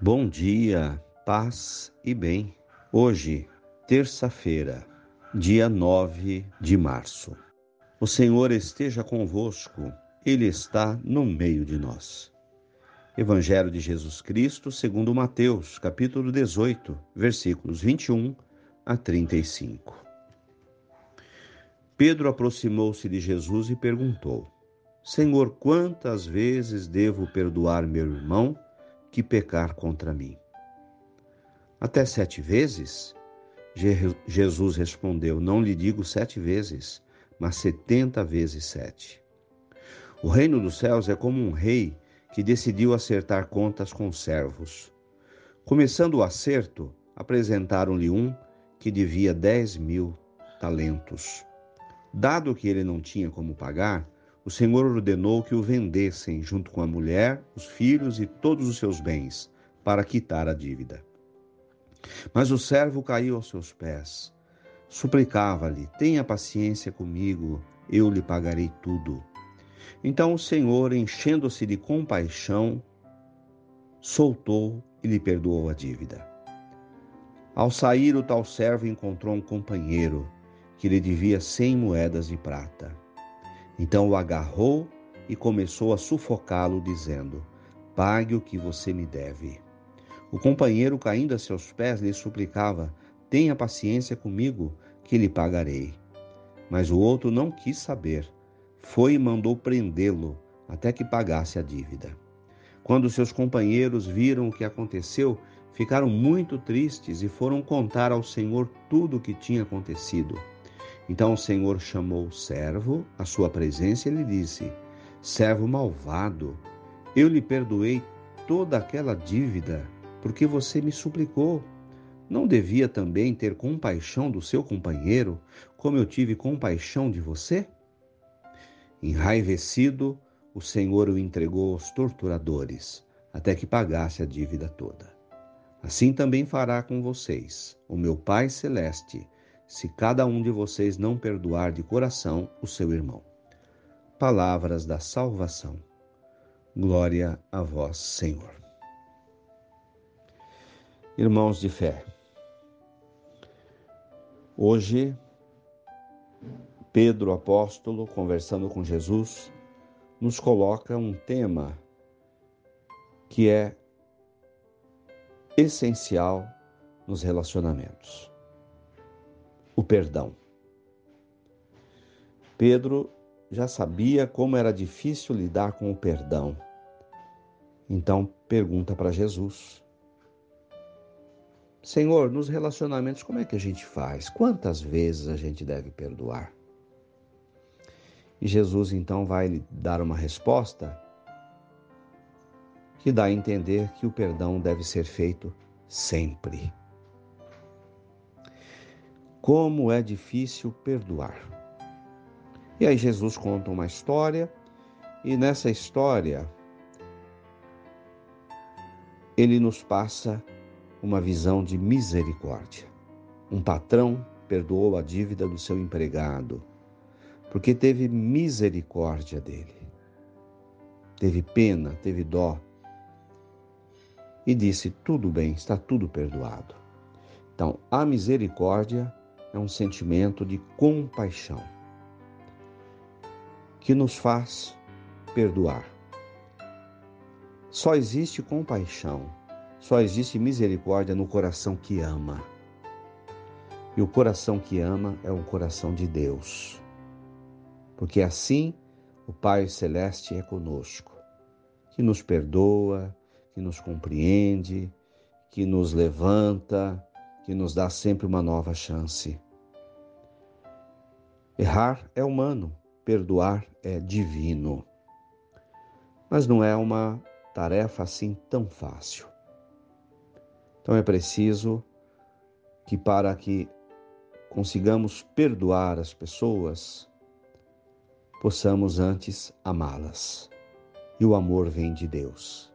Bom dia, paz e bem. Hoje, terça-feira, dia 9 de março. O Senhor esteja convosco, Ele está no meio de nós. Evangelho de Jesus Cristo, segundo Mateus, capítulo 18, versículos 21 a 35. Pedro aproximou-se de Jesus e perguntou: Senhor, quantas vezes devo perdoar meu irmão? Que pecar contra mim. Até sete vezes? Jesus respondeu: Não lhe digo sete vezes, mas setenta vezes sete. O reino dos céus é como um rei que decidiu acertar contas com os servos. Começando o acerto, apresentaram-lhe um que devia dez mil talentos. Dado que ele não tinha como pagar, o Senhor ordenou que o vendessem junto com a mulher, os filhos e todos os seus bens, para quitar a dívida. Mas o servo caiu aos seus pés. Suplicava-lhe: Tenha paciência comigo, eu lhe pagarei tudo. Então o Senhor, enchendo-se de compaixão, soltou e lhe perdoou a dívida. Ao sair, o tal servo encontrou um companheiro que lhe devia cem moedas de prata. Então o agarrou e começou a sufocá-lo, dizendo: Pague o que você me deve. O companheiro, caindo a seus pés, lhe suplicava: Tenha paciência comigo, que lhe pagarei. Mas o outro não quis saber. Foi e mandou prendê-lo até que pagasse a dívida. Quando seus companheiros viram o que aconteceu, ficaram muito tristes e foram contar ao Senhor tudo o que tinha acontecido. Então o Senhor chamou o servo à sua presença e lhe disse: Servo malvado, eu lhe perdoei toda aquela dívida porque você me suplicou. Não devia também ter compaixão do seu companheiro, como eu tive compaixão de você? Enraivecido, o Senhor o entregou aos torturadores, até que pagasse a dívida toda. Assim também fará com vocês, o meu Pai Celeste se cada um de vocês não perdoar de coração o seu irmão. Palavras da salvação. Glória a vós, Senhor. Irmãos de fé, hoje, Pedro apóstolo, conversando com Jesus, nos coloca um tema que é essencial nos relacionamentos o perdão. Pedro já sabia como era difícil lidar com o perdão. Então pergunta para Jesus: Senhor, nos relacionamentos, como é que a gente faz? Quantas vezes a gente deve perdoar? E Jesus então vai lhe dar uma resposta que dá a entender que o perdão deve ser feito sempre. Como é difícil perdoar. E aí Jesus conta uma história, e nessa história ele nos passa uma visão de misericórdia. Um patrão perdoou a dívida do seu empregado, porque teve misericórdia dele. Teve pena, teve dó. E disse: tudo bem, está tudo perdoado. Então, a misericórdia é um sentimento de compaixão que nos faz perdoar. Só existe compaixão, só existe misericórdia no coração que ama. E o coração que ama é um coração de Deus. Porque assim o Pai Celeste é conosco, que nos perdoa, que nos compreende, que nos levanta, que nos dá sempre uma nova chance. Errar é humano, perdoar é divino. Mas não é uma tarefa assim tão fácil. Então é preciso que, para que consigamos perdoar as pessoas, possamos antes amá-las. E o amor vem de Deus.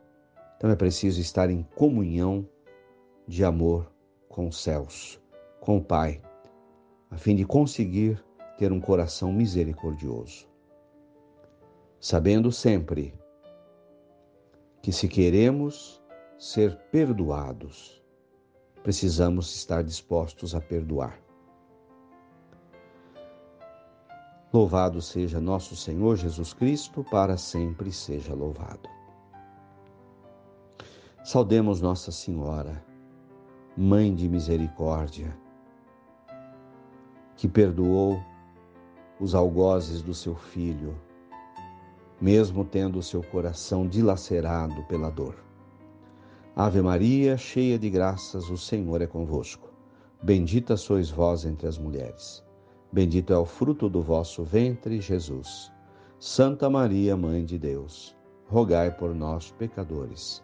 Então é preciso estar em comunhão de amor com os céus, com o Pai, a fim de conseguir ter um coração misericordioso. Sabendo sempre que se queremos ser perdoados. Precisamos estar dispostos a perdoar. Louvado seja nosso Senhor Jesus Cristo, para sempre seja louvado. Saudemos Nossa Senhora, Mãe de Misericórdia, que perdoou os algozes do seu filho, mesmo tendo o seu coração dilacerado pela dor. Ave Maria, cheia de graças, o Senhor é convosco. Bendita sois vós entre as mulheres. Bendito é o fruto do vosso ventre, Jesus. Santa Maria, Mãe de Deus, rogai por nós, pecadores